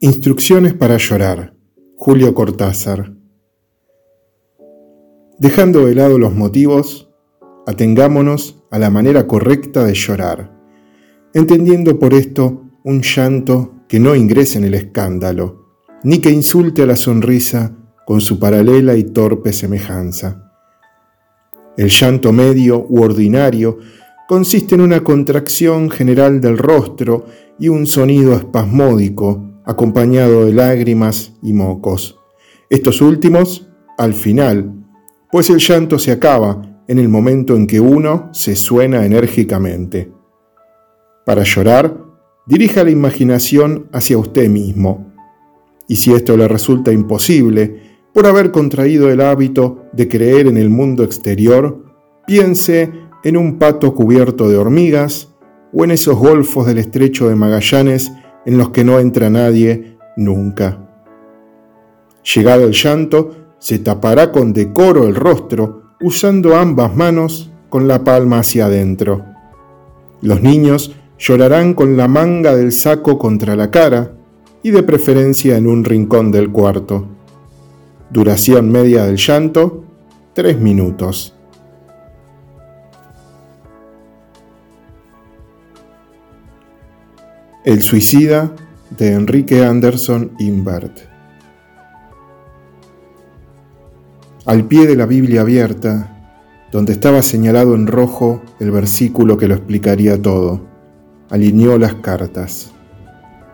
Instrucciones para llorar. Julio Cortázar. Dejando de lado los motivos, atengámonos a la manera correcta de llorar, entendiendo por esto un llanto que no ingrese en el escándalo, ni que insulte a la sonrisa con su paralela y torpe semejanza. El llanto medio u ordinario consiste en una contracción general del rostro y un sonido espasmódico acompañado de lágrimas y mocos. Estos últimos al final, pues el llanto se acaba en el momento en que uno se suena enérgicamente. Para llorar, dirija la imaginación hacia usted mismo. Y si esto le resulta imposible, por haber contraído el hábito de creer en el mundo exterior, piense en un pato cubierto de hormigas o en esos golfos del estrecho de Magallanes en los que no entra nadie nunca. Llegado el llanto, se tapará con decoro el rostro, usando ambas manos con la palma hacia adentro. Los niños llorarán con la manga del saco contra la cara y de preferencia en un rincón del cuarto. Duración media del llanto, tres minutos. El suicida de Enrique Anderson Imbert. Al pie de la Biblia abierta, donde estaba señalado en rojo el versículo que lo explicaría todo, alineó las cartas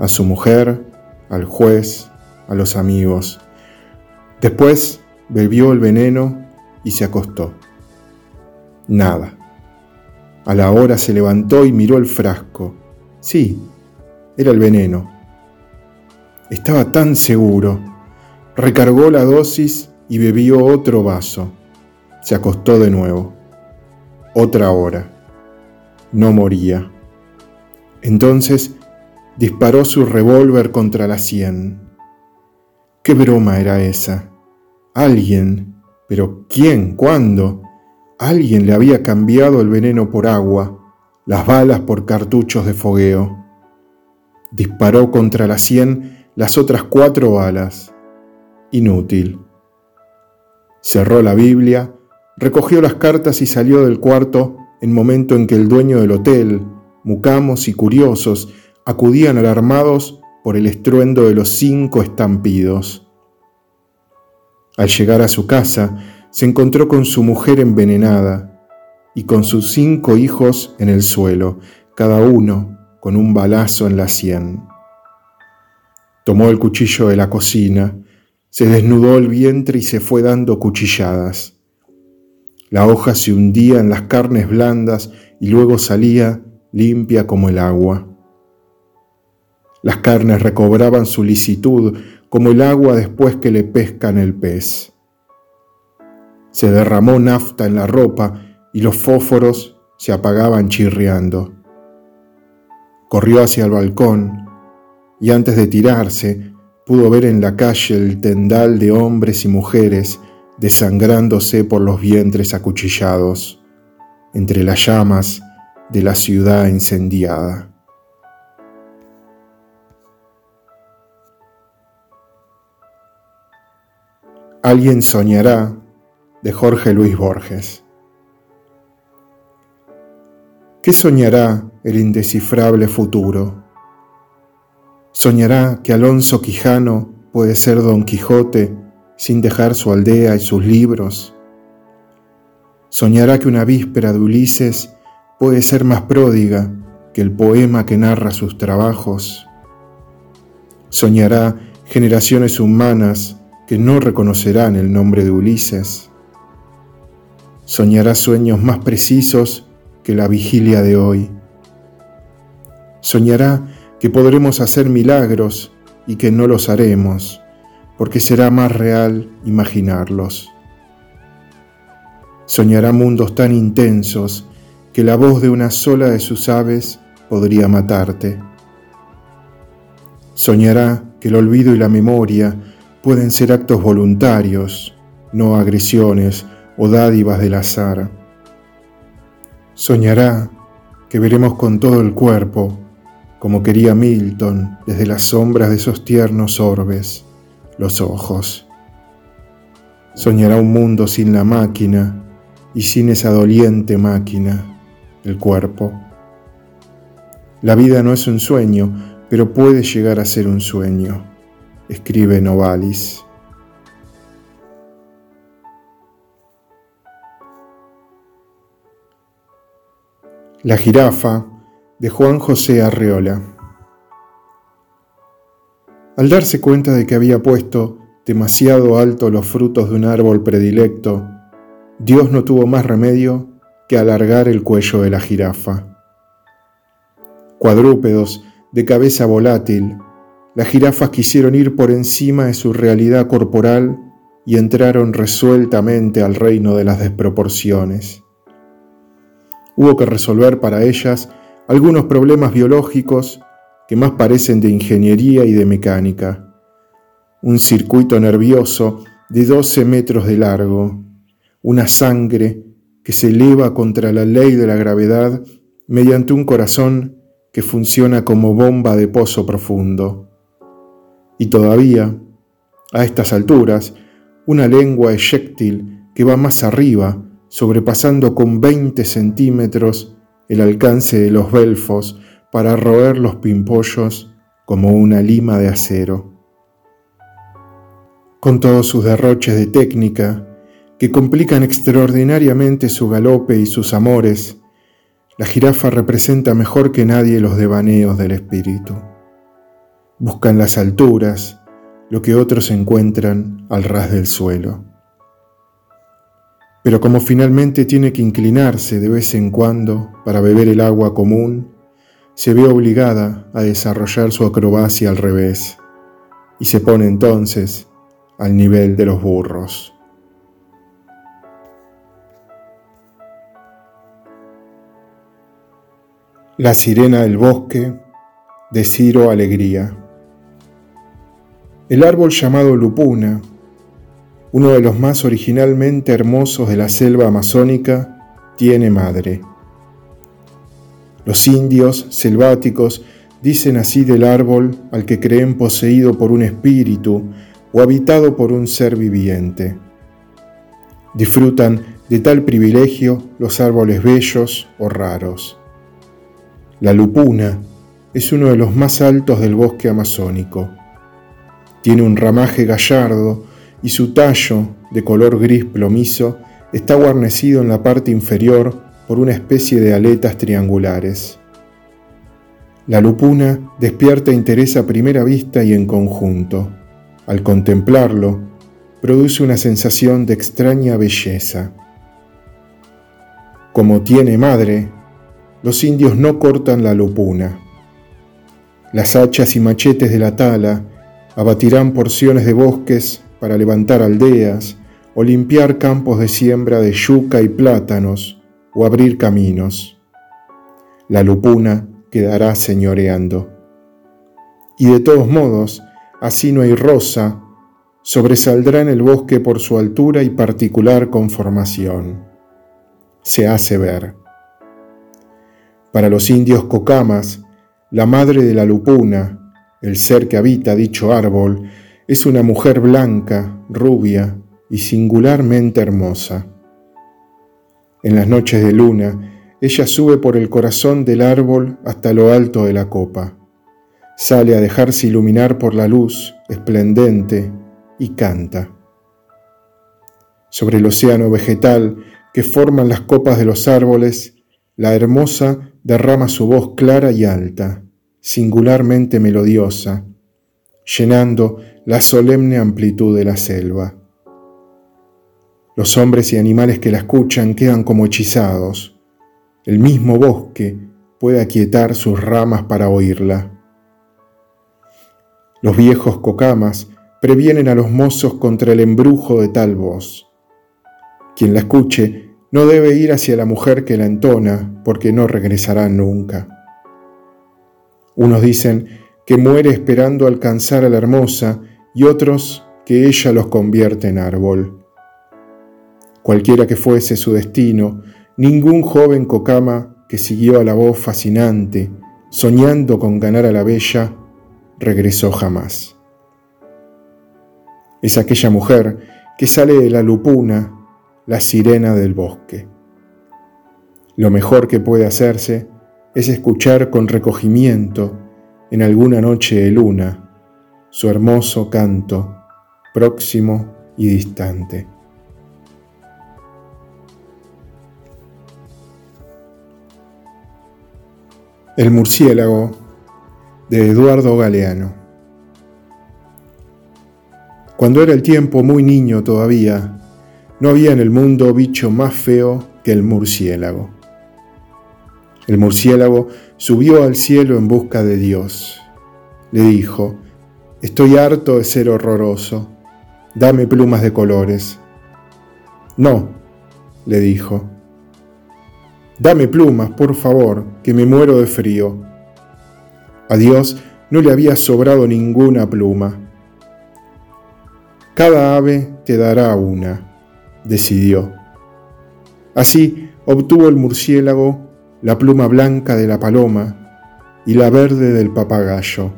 a su mujer, al juez, a los amigos. Después bebió el veneno y se acostó. Nada. A la hora se levantó y miró el frasco. Sí, era el veneno. Estaba tan seguro. Recargó la dosis y bebió otro vaso. Se acostó de nuevo. Otra hora. No moría. Entonces disparó su revólver contra la sien. ¿Qué broma era esa? Alguien, pero ¿quién? ¿Cuándo? Alguien le había cambiado el veneno por agua, las balas por cartuchos de fogueo. Disparó contra la sien las otras cuatro balas. Inútil. Cerró la Biblia, recogió las cartas y salió del cuarto en momento en que el dueño del hotel, mucamos y curiosos acudían alarmados por el estruendo de los cinco estampidos. Al llegar a su casa, se encontró con su mujer envenenada y con sus cinco hijos en el suelo, cada uno con un balazo en la sien. Tomó el cuchillo de la cocina, se desnudó el vientre y se fue dando cuchilladas. La hoja se hundía en las carnes blandas y luego salía limpia como el agua. Las carnes recobraban su licitud como el agua después que le pescan el pez. Se derramó nafta en la ropa y los fósforos se apagaban chirriando. Corrió hacia el balcón y antes de tirarse pudo ver en la calle el tendal de hombres y mujeres desangrándose por los vientres acuchillados entre las llamas de la ciudad incendiada. Alguien soñará de Jorge Luis Borges. ¿Qué soñará el indescifrable futuro? Soñará que Alonso Quijano puede ser Don Quijote sin dejar su aldea y sus libros. Soñará que una víspera de Ulises puede ser más pródiga que el poema que narra sus trabajos. Soñará generaciones humanas que no reconocerán el nombre de Ulises. Soñará sueños más precisos que la vigilia de hoy. Soñará que podremos hacer milagros y que no los haremos, porque será más real imaginarlos. Soñará mundos tan intensos que la voz de una sola de sus aves podría matarte. Soñará que el olvido y la memoria pueden ser actos voluntarios, no agresiones o dádivas del azar Soñará que veremos con todo el cuerpo como quería Milton desde las sombras de esos tiernos orbes, los ojos. Soñará un mundo sin la máquina y sin esa doliente máquina, el cuerpo. La vida no es un sueño, pero puede llegar a ser un sueño, escribe Novalis. La jirafa de Juan José Arreola. Al darse cuenta de que había puesto demasiado alto los frutos de un árbol predilecto, Dios no tuvo más remedio que alargar el cuello de la jirafa. Cuadrúpedos de cabeza volátil, las jirafas quisieron ir por encima de su realidad corporal y entraron resueltamente al reino de las desproporciones. Hubo que resolver para ellas algunos problemas biológicos que más parecen de ingeniería y de mecánica. Un circuito nervioso de 12 metros de largo, una sangre que se eleva contra la ley de la gravedad mediante un corazón que funciona como bomba de pozo profundo. Y todavía, a estas alturas, una lengua eyectil que va más arriba sobrepasando con 20 centímetros el alcance de los belfos para roer los pimpollos como una lima de acero. Con todos sus derroches de técnica, que complican extraordinariamente su galope y sus amores, la jirafa representa mejor que nadie los devaneos del espíritu. Buscan las alturas, lo que otros encuentran al ras del suelo. Pero como finalmente tiene que inclinarse de vez en cuando para beber el agua común, se ve obligada a desarrollar su acrobacia al revés y se pone entonces al nivel de los burros. La sirena del bosque de Ciro Alegría. El árbol llamado lupuna uno de los más originalmente hermosos de la selva amazónica, tiene madre. Los indios selváticos dicen así del árbol al que creen poseído por un espíritu o habitado por un ser viviente. Disfrutan de tal privilegio los árboles bellos o raros. La lupuna es uno de los más altos del bosque amazónico. Tiene un ramaje gallardo y su tallo, de color gris plomizo, está guarnecido en la parte inferior por una especie de aletas triangulares. La lupuna despierta interés a primera vista y en conjunto. Al contemplarlo, produce una sensación de extraña belleza. Como tiene madre, los indios no cortan la lupuna. Las hachas y machetes de la tala abatirán porciones de bosques para levantar aldeas o limpiar campos de siembra de yuca y plátanos o abrir caminos. La lupuna quedará señoreando. Y de todos modos, así no hay rosa, sobresaldrá en el bosque por su altura y particular conformación. Se hace ver. Para los indios cocamas, la madre de la lupuna, el ser que habita dicho árbol, es una mujer blanca, rubia y singularmente hermosa. En las noches de luna, ella sube por el corazón del árbol hasta lo alto de la copa. Sale a dejarse iluminar por la luz esplendente y canta. Sobre el océano vegetal que forman las copas de los árboles, la hermosa derrama su voz clara y alta, singularmente melodiosa, llenando la solemne amplitud de la selva. Los hombres y animales que la escuchan quedan como hechizados. El mismo bosque puede aquietar sus ramas para oírla. Los viejos cocamas previenen a los mozos contra el embrujo de tal voz. Quien la escuche no debe ir hacia la mujer que la entona, porque no regresará nunca. Unos dicen que muere esperando alcanzar a la hermosa y otros que ella los convierte en árbol. Cualquiera que fuese su destino, ningún joven cocama que siguió a la voz fascinante, soñando con ganar a la bella, regresó jamás. Es aquella mujer que sale de la lupuna, la sirena del bosque. Lo mejor que puede hacerse es escuchar con recogimiento en alguna noche de luna su hermoso canto, próximo y distante. El murciélago de Eduardo Galeano. Cuando era el tiempo muy niño todavía, no había en el mundo bicho más feo que el murciélago. El murciélago subió al cielo en busca de Dios. Le dijo, estoy harto de ser horroroso, dame plumas de colores. No, le dijo, Dame plumas, por favor, que me muero de frío. A Dios no le había sobrado ninguna pluma. Cada ave te dará una, decidió. Así obtuvo el murciélago la pluma blanca de la paloma y la verde del papagayo,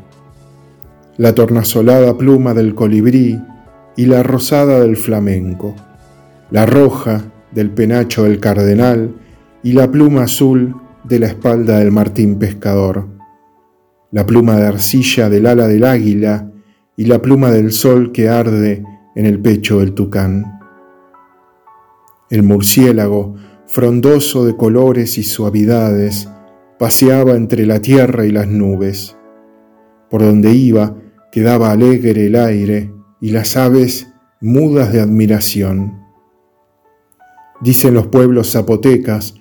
la tornasolada pluma del colibrí y la rosada del flamenco, la roja del penacho del cardenal y la pluma azul de la espalda del martín pescador, la pluma de arcilla del ala del águila y la pluma del sol que arde en el pecho del tucán. El murciélago, frondoso de colores y suavidades, paseaba entre la tierra y las nubes. Por donde iba quedaba alegre el aire y las aves mudas de admiración. Dicen los pueblos zapotecas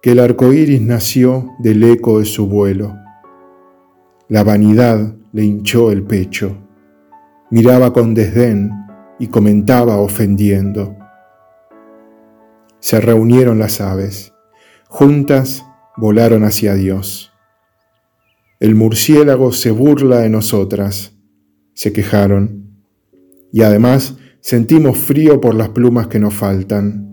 que el arco iris nació del eco de su vuelo. La vanidad le hinchó el pecho, miraba con desdén y comentaba ofendiendo. Se reunieron las aves, juntas volaron hacia Dios. El murciélago se burla de nosotras, se quejaron, y además sentimos frío por las plumas que nos faltan.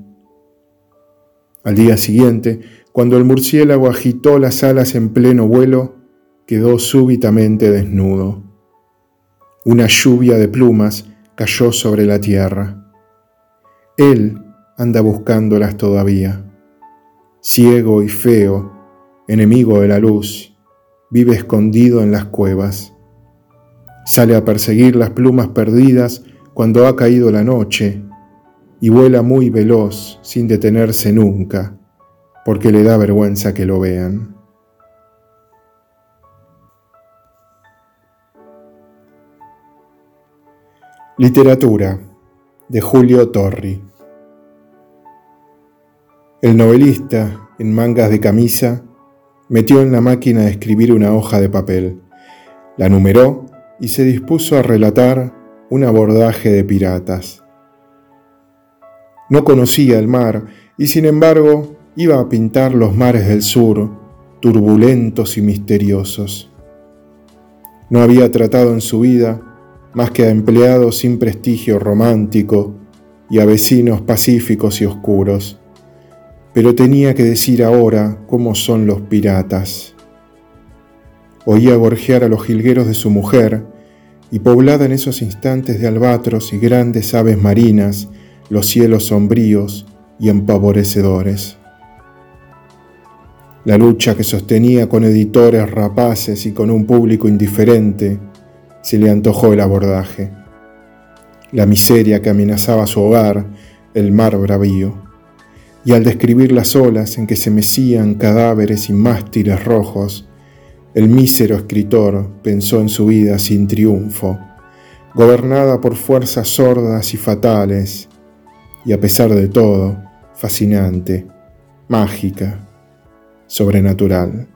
Al día siguiente cuando el murciélago agitó las alas en pleno vuelo, quedó súbitamente desnudo. Una lluvia de plumas cayó sobre la tierra. Él anda buscándolas todavía. Ciego y feo, enemigo de la luz, vive escondido en las cuevas. Sale a perseguir las plumas perdidas cuando ha caído la noche y vuela muy veloz sin detenerse nunca porque le da vergüenza que lo vean. Literatura de Julio Torri. El novelista, en mangas de camisa, metió en la máquina de escribir una hoja de papel, la numeró y se dispuso a relatar un abordaje de piratas. No conocía el mar y sin embargo iba a pintar los mares del sur, turbulentos y misteriosos. No había tratado en su vida más que a empleados sin prestigio romántico y a vecinos pacíficos y oscuros, pero tenía que decir ahora cómo son los piratas. Oía gorjear a los jilgueros de su mujer, y poblada en esos instantes de albatros y grandes aves marinas, los cielos sombríos y empavorecedores la lucha que sostenía con editores rapaces y con un público indiferente, se le antojó el abordaje. La miseria que amenazaba su hogar, el mar bravío. Y al describir las olas en que se mecían cadáveres y mástiles rojos, el mísero escritor pensó en su vida sin triunfo, gobernada por fuerzas sordas y fatales, y a pesar de todo, fascinante, mágica sobrenatural.